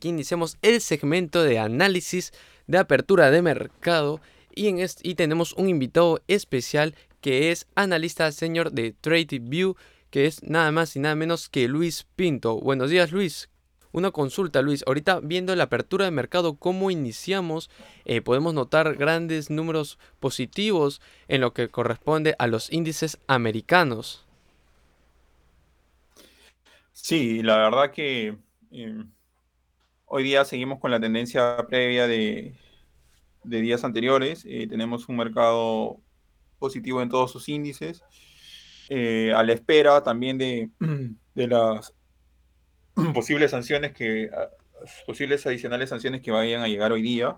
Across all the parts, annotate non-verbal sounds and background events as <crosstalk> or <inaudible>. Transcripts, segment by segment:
que iniciamos el segmento de análisis de apertura de mercado y, en y tenemos un invitado especial que es analista senior de TradeView, que es nada más y nada menos que Luis Pinto. Buenos días Luis. Una consulta, Luis. Ahorita viendo la apertura de mercado, cómo iniciamos, eh, podemos notar grandes números positivos en lo que corresponde a los índices americanos. Sí, la verdad que em, hoy día seguimos con la tendencia previa de, días anteriores. Eh, tenemos un mercado positivo en todos sus índices. Eh, a la espera también de, <clears throat> de las <clears throat> posibles sanciones que posibles adicionales sanciones que vayan a llegar hoy día.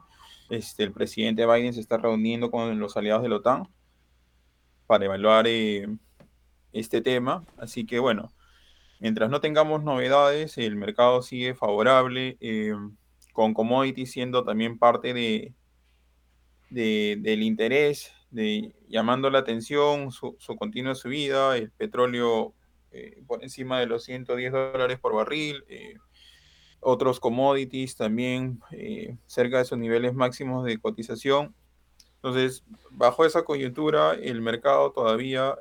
Este, el presidente Biden se está reuniendo con los aliados de la OTAN para evaluar eh, este tema. Así que bueno, mientras no tengamos novedades, el mercado sigue favorable, eh, con commodities siendo también parte de, del interés, de, llamando la atención, su, su continua subida, el petróleo eh, por encima de los 110 dólares por barril. Eh, otros commodities también eh, cerca de sus niveles máximos de cotización. Entonces, bajo esa coyuntura, el mercado todavía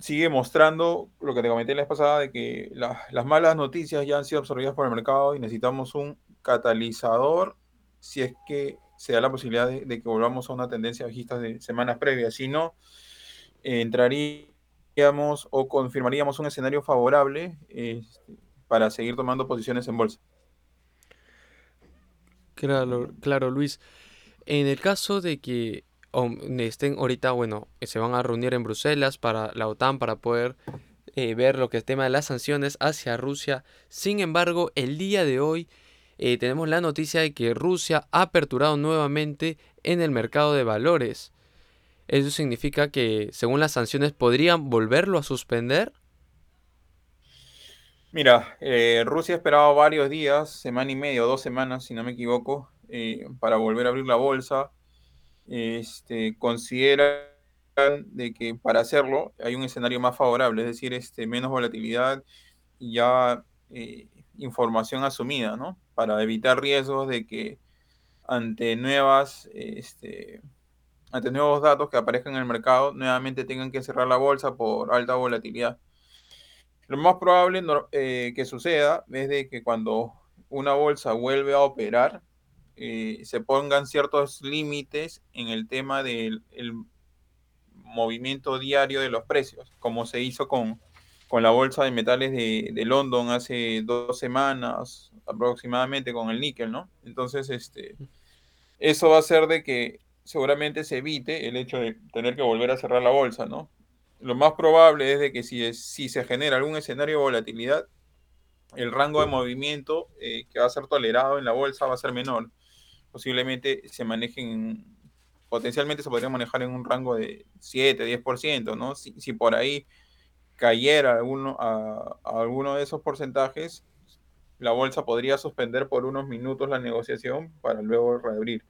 sigue mostrando lo que te comenté la vez pasada, de que las malas noticias ya han sido absorbidas por el mercado y necesitamos un catalizador si es que se da la posibilidad de, que volvamos a una tendencia bajista de semanas previas. Si no, entraría o confirmaríamos un escenario favorable este, para seguir tomando posiciones en bolsa. Claro, claro, Luis. En el caso de que estén ahorita, bueno, se van a reunir en Bruselas para la OTAN para poder eh, ver lo que es el tema de las sanciones hacia Rusia. Sin embargo, el día de hoy eh, tenemos la noticia de que Rusia ha aperturado nuevamente en el mercado de valores. ¿Eso significa que, según las sanciones, podrían volverlo a suspender? Mira, eh, Rusia ha esperado varios días, semana y media o dos semanas, si no me equivoco, para volver a abrir la bolsa. Este, consideran de que para hacerlo hay un escenario más favorable, es decir, este, menos volatilidad y ya eh, información asumida, ¿no? Para evitar riesgos de que ante nuevas este, ante nuevos datos que aparezcan en el mercado, nuevamente tengan que cerrar la bolsa por alta volatilidad. Lo más probable eh, que suceda es de que cuando una bolsa vuelve a operar, eh, se pongan ciertos límites en el tema del movimiento diario de los precios, como se hizo con, con la bolsa de metales de, de, London hace dos semanas aproximadamente con el níquel, ¿no? Entonces, este, eso va a hacer de que seguramente se evite el hecho de tener que volver a cerrar la bolsa, ¿no? Lo más probable es de que si, si se genera algún escenario de volatilidad, el rango de movimiento eh, que va a ser tolerado en la bolsa va a ser menor. Posiblemente se manejen, potencialmente se podría manejar en un rango de 7, 10%, ¿no? Si, si por ahí cayera alguno, a, a alguno de esos porcentajes, la bolsa podría suspender por unos minutos la negociación para luego reabrir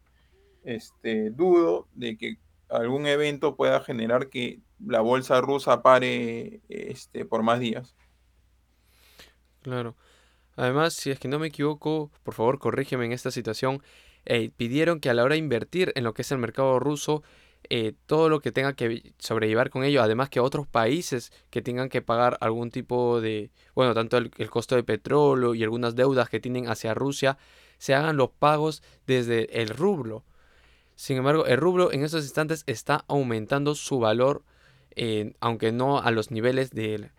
este, dudo de que algún evento pueda generar que la bolsa rusa pare este, por más días. Claro. Además, si es que no me equivoco, por favor corrígeme en esta situación, eh, pidieron que a la hora de invertir en lo que es el mercado ruso, eh, todo lo que tenga que sobrellevar con ello, además que otros países que tengan que pagar algún tipo de, bueno, tanto el, costo de petróleo y algunas deudas que tienen hacia Rusia, se hagan los pagos desde el rublo. Sin embargo, el rublo en estos instantes está aumentando su valor, eh, aunque no a los niveles del,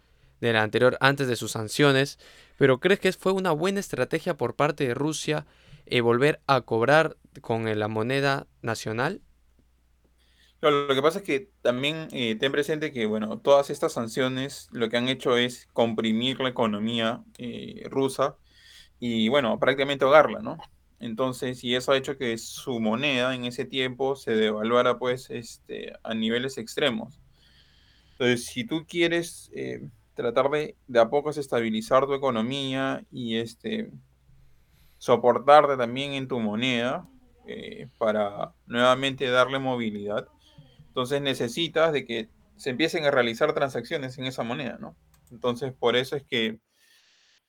anterior antes de sus sanciones. Pero ¿crees que fue una buena estrategia por parte de Rusia eh, volver a cobrar con la moneda nacional? lo que pasa es que también eh, ten presente que, bueno, todas estas sanciones lo que han hecho es comprimir la economía rusa y, bueno, prácticamente ahogarla, ¿no? Entonces, y eso ha hecho que su moneda en ese tiempo se devaluara pues este, a niveles extremos. Entonces, si tú quieres eh, tratar de, de a poco estabilizar tu economía y este, soportarte también en tu moneda eh, para nuevamente darle movilidad, entonces necesitas de que se empiecen a realizar transacciones en esa moneda, ¿no? Entonces, por eso es que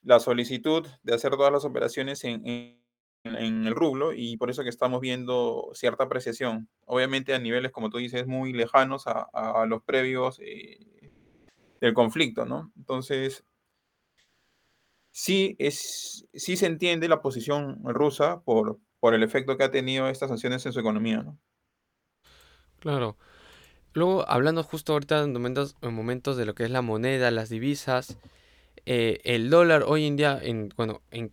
la solicitud de hacer todas las operaciones en, el rublo y por eso que estamos viendo cierta apreciación. Obviamente a niveles, como tú dices, muy lejanos a, a los previos eh, del conflicto, ¿no? Entonces, sí, es, sí se entiende la posición rusa por, por el efecto que ha tenido estas sanciones en su economía, ¿no? Claro. Luego, hablando justo ahorita en momentos, en momentos de lo que es la moneda, las divisas, eh, el dólar hoy en día, en, bueno, en,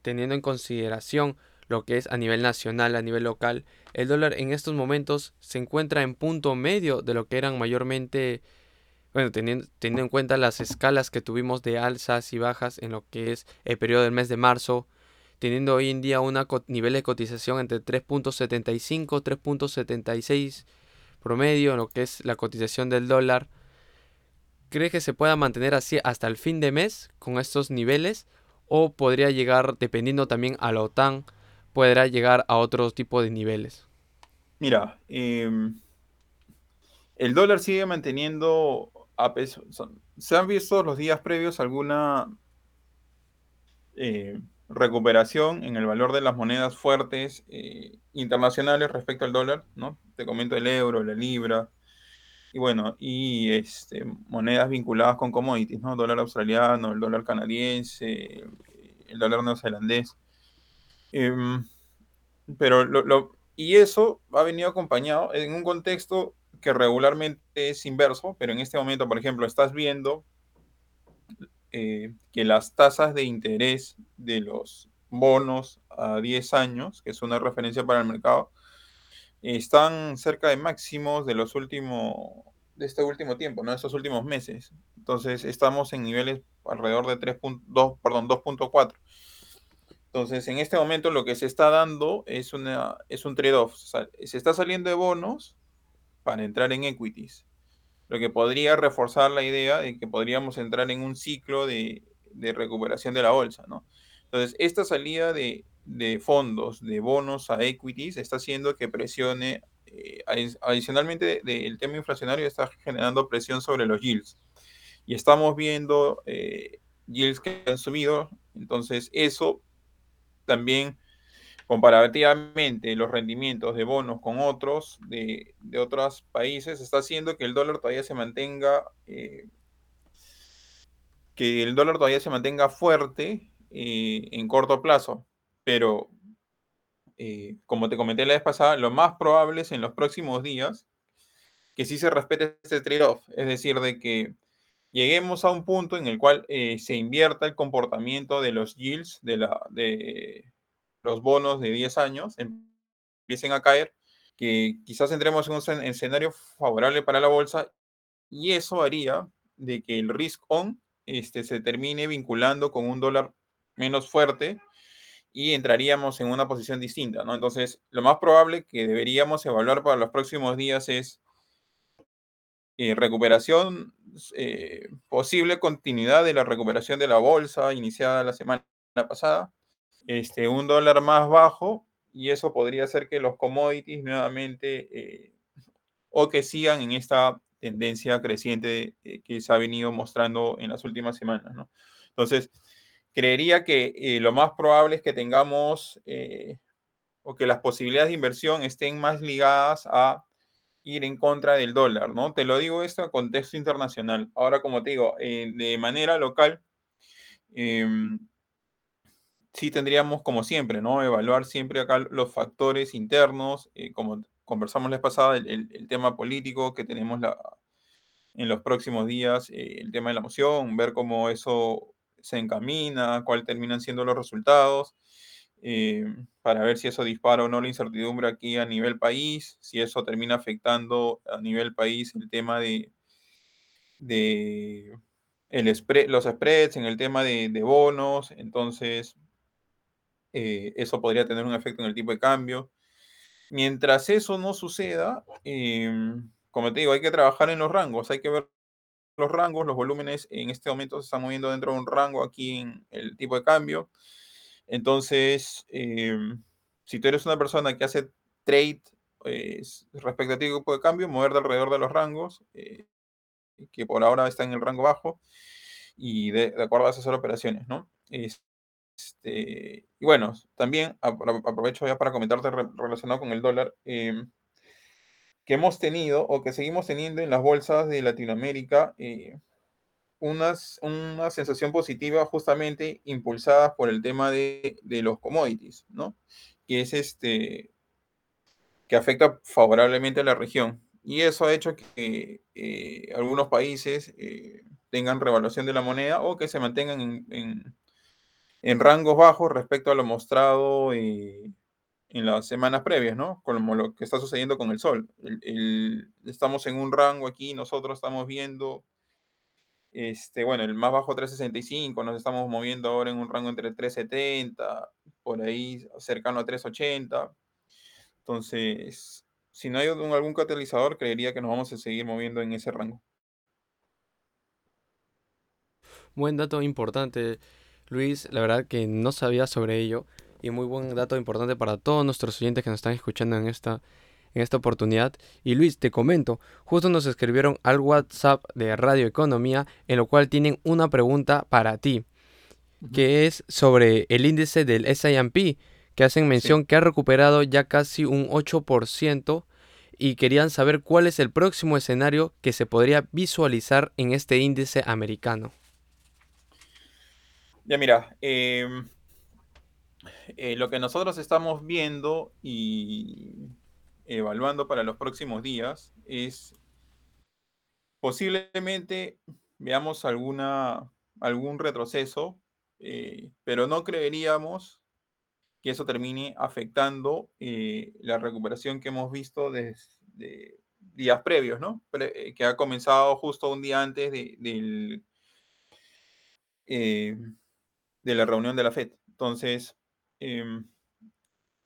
teniendo en consideración lo que es a nivel nacional, a nivel local, el dólar en estos momentos se encuentra en punto medio de lo que eran mayormente, bueno, teniendo, teniendo en cuenta las escalas que tuvimos de alzas y bajas en lo que es el periodo del mes de marzo, teniendo hoy en día un nivel de cotización entre 3.75, 3.76 promedio, en lo que es la cotización del dólar. ¿Cree que se pueda mantener así hasta el fin de mes con estos niveles? ¿O podría llegar, dependiendo también a la OTAN, podrá llegar a otro tipo de niveles? Mira, eh, el dólar sigue manteniendo Se han visto los días previos alguna eh, recuperación en el valor de las monedas fuertes eh, internacionales respecto al dólar, ¿no? Te comento el euro, la libra, y bueno, y este, monedas vinculadas con commodities, ¿no? Dólar australiano, el dólar canadiense, el dólar neozelandés. Eh, pero lo, y eso ha venido acompañado en un contexto que regularmente es inverso, pero en este momento, por ejemplo, estás viendo eh, que las tasas de interés de los bonos a 10 años, que es una referencia para el mercado, están cerca de máximos de los últimos de este último tiempo, ¿no? Estos últimos meses. Entonces, estamos en niveles alrededor de 3.2, perdón, 2.4. Entonces, en este momento lo que se está dando es, una, es un trade-off. O sea, se está saliendo de bonos para entrar en equities lo que podría reforzar la idea de que podríamos entrar en un ciclo de, de recuperación de la bolsa, ¿no? Entonces, esta salida de, de, fondos, de bonos a equities, está haciendo que presione, eh, adicionalmente del tema inflacionario, está generando presión sobre los yields. Y estamos viendo eh, yields que han subido, entonces eso también comparativamente los rendimientos de bonos con otros de, de otros países está haciendo que el dólar todavía se mantenga eh, que el dólar todavía se mantenga fuerte eh, en corto plazo. Pero eh, como te comenté la vez pasada lo más probable es en los próximos días que sí se respete este trade-off. Es decir de que lleguemos a un punto en el cual se invierta el comportamiento de los yields de la de los bonos de 10 años empiecen a caer, que quizás entremos en un escenario favorable para la bolsa y eso haría de que el risk on este, se termine vinculando con un dólar menos fuerte y entraríamos en una posición distinta, ¿no? Entonces, lo más probable que deberíamos evaluar para los próximos días es eh, recuperación, eh, posible continuidad de la recuperación de la bolsa iniciada la semana pasada, este, un dólar más bajo y eso podría hacer que los commodities nuevamente eh, o que sigan en esta tendencia creciente eh, que se ha venido mostrando en las últimas semanas. Entonces, creería que eh, lo más probable es que tengamos o que las posibilidades de inversión estén más ligadas a ir en contra del dólar, ¿no? Te lo digo esto en contexto internacional. Ahora, como te digo, de manera local, em, sí tendríamos, como siempre, ¿no? Evaluar siempre acá los factores internos, eh, como conversamos la pasada, el, tema político que tenemos en los próximos días, eh, el tema de la moción, ver cómo eso se encamina, cuáles terminan siendo los resultados, eh, para ver si eso dispara o no la incertidumbre aquí a nivel país, si eso termina afectando a nivel país el tema de, de el los spreads, en el tema de bonos, entonces eh, eso podría tener un efecto en el tipo de cambio. Mientras eso no suceda, eh, como te digo, hay que trabajar en los rangos, hay que ver los rangos, los volúmenes en este momento se están moviendo dentro de un rango aquí en el tipo de cambio. Entonces, eh, si tú eres una persona que hace trade respecto a tipo de cambio, mover de alrededor de los rangos, eh, que por ahora está en el rango bajo, y de, acuerdo a esas operaciones, ¿no? Este, y bueno, también aprovecho ya para comentarte relacionado con el dólar, em, que hemos tenido o que seguimos teniendo en las bolsas de Latinoamérica eh, unas, una sensación positiva justamente impulsada por el tema de, de, los commodities, ¿no? Que es este, que afecta favorablemente a la región. Y eso ha hecho que eh, algunos países eh, tengan revaluación de la moneda o que se mantengan en, en, en rangos bajos respecto a lo mostrado eh, en las semanas previas, ¿no? Como lo que está sucediendo con el sol. Estamos en un rango aquí, nosotros estamos viendo, este, bueno, el más bajo 365, nos estamos moviendo ahora en un rango entre 370, por ahí cercano a 380 entonces, si no hay algún catalizador, creería que nos vamos a seguir moviendo en ese rango. Buen dato importante, Luis. La verdad que no sabía sobre ello. Y muy buen dato importante para todos nuestros oyentes que nos están escuchando en esta, en esta oportunidad. Y Luis, te comento, justo nos escribieron al WhatsApp de Radio Economía, en lo cual tienen una pregunta para ti, que es sobre el índice del S&P que hacen mención sí. que ha recuperado ya casi un 8% y querían saber cuál es el próximo escenario que se podría visualizar en este índice americano. Ya mira, eh, eh, lo que nosotros estamos viendo y evaluando para los próximos días es posiblemente veamos alguna, algún retroceso, eh, pero no creeríamos que eso termine afectando eh, la recuperación que hemos visto desde días previos, ¿no? Que ha comenzado justo un día antes de, del, de la reunión de la FED. Entonces, em,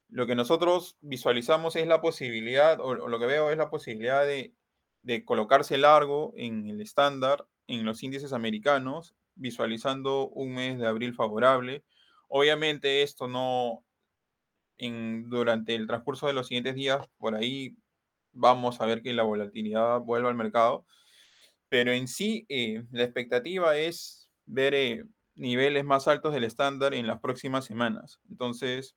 lo que nosotros visualizamos es la posibilidad, o, lo que veo es la posibilidad de, de colocarse largo en el estándar, en los índices americanos, visualizando un mes de abril favorable. Obviamente esto no, durante el transcurso de los siguientes días, por ahí vamos a ver que la volatilidad vuelva al mercado, pero en sí eh, la expectativa es ver eh, niveles más altos del estándar en las próximas semanas. Entonces,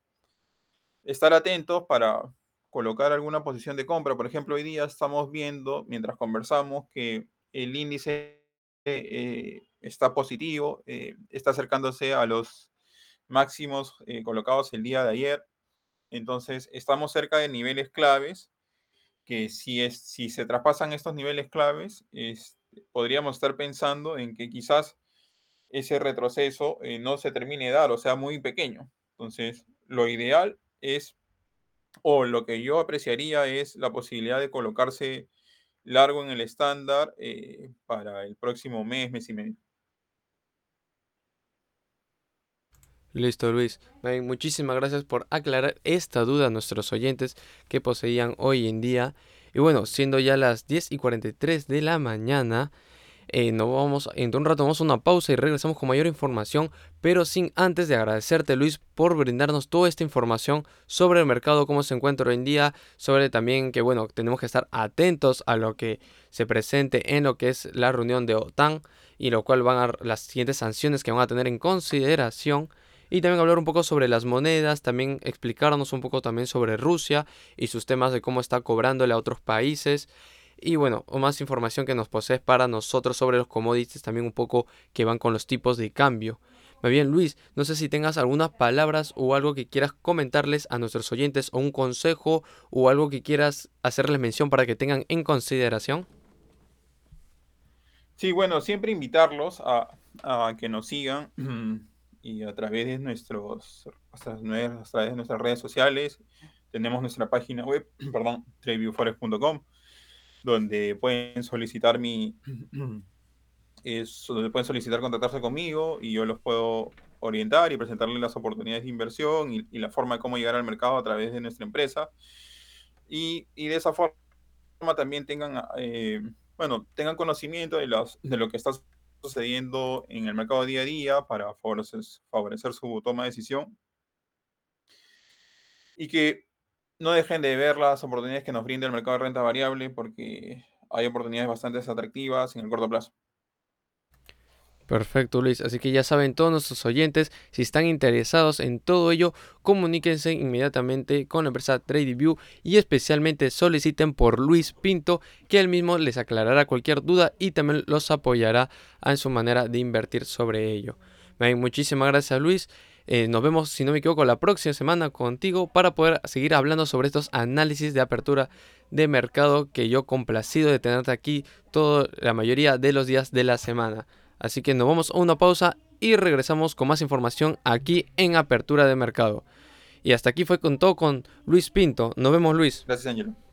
estar atentos para colocar alguna posición de compra. Por ejemplo, hoy día estamos viendo, mientras conversamos, que el índice eh, está positivo, eh, está acercándose a los máximos eh, colocados el día de ayer. Entonces, estamos cerca de niveles claves que si, es, si se traspasan estos niveles claves, es, podríamos estar pensando en que quizás ese retroceso eh, no se termine de dar o sea muy pequeño. Entonces, lo ideal es, o lo que yo apreciaría es la posibilidad de colocarse largo en el estándar eh, para el próximo mes, mes y medio. Listo, Luis. Muchísimas gracias por aclarar esta duda a nuestros oyentes que poseían hoy en día. Y bueno, siendo ya las 10 y 43 de la mañana, eh, vamos, en un rato vamos a una pausa y regresamos con mayor información, pero sin antes de agradecerte Luis por brindarnos toda esta información sobre el mercado, cómo se encuentra hoy en día, sobre también que bueno, tenemos que estar atentos a lo que se presente en lo que es la reunión de OTAN y lo cual van a las siguientes sanciones que van a tener en consideración y también hablar un poco sobre las monedas, también explicarnos un poco también sobre Rusia y sus temas de cómo está cobrándole a otros países. Y bueno, más información que nos posees para nosotros sobre los commodities, también un poco que van con los tipos de cambio. Muy bien, Luis, no sé si tengas algunas palabras o algo que quieras comentarles a nuestros oyentes o un consejo o algo que quieras hacerles mención para que tengan en consideración. Sí, bueno, siempre invitarlos a, que nos sigan <clears throat> y a través de nuestros a través de nuestras redes sociales tenemos nuestra página web, <clears throat> perdón, tradeviewforex.com donde pueden solicitar mi <clears throat> es donde pueden solicitar contactarse conmigo y yo los puedo orientar y presentarles las oportunidades de inversión y, y, la forma de cómo llegar al mercado a través de nuestra empresa. Y, y de esa forma también tengan eh, bueno tengan conocimiento de los de lo que está sucediendo en el mercado día a día para favorecer, favorecer su toma de decisión. Y que no dejen de ver las oportunidades que nos brinda el mercado de renta variable porque hay oportunidades bastante atractivas en el corto plazo. Perfecto, Luis. Así que ya saben todos nuestros oyentes, si están interesados en todo ello, comuníquense inmediatamente con la empresa TradingView y especialmente soliciten por Luis Pinto, que él mismo les aclarará cualquier duda y también los apoyará en su manera de invertir sobre ello. Muchísimas gracias, Luis. Eh, nos vemos, si no me equivoco, la próxima semana contigo para poder seguir hablando sobre estos análisis de apertura de mercado que yo complacido de tenerte aquí toda la mayoría de los días de la semana. Así que nos vamos a una pausa y regresamos con más información aquí en Apertura de Mercado. Y hasta aquí fue con todo con Luis Pinto. Nos vemos Luis. Gracias, Ángelo.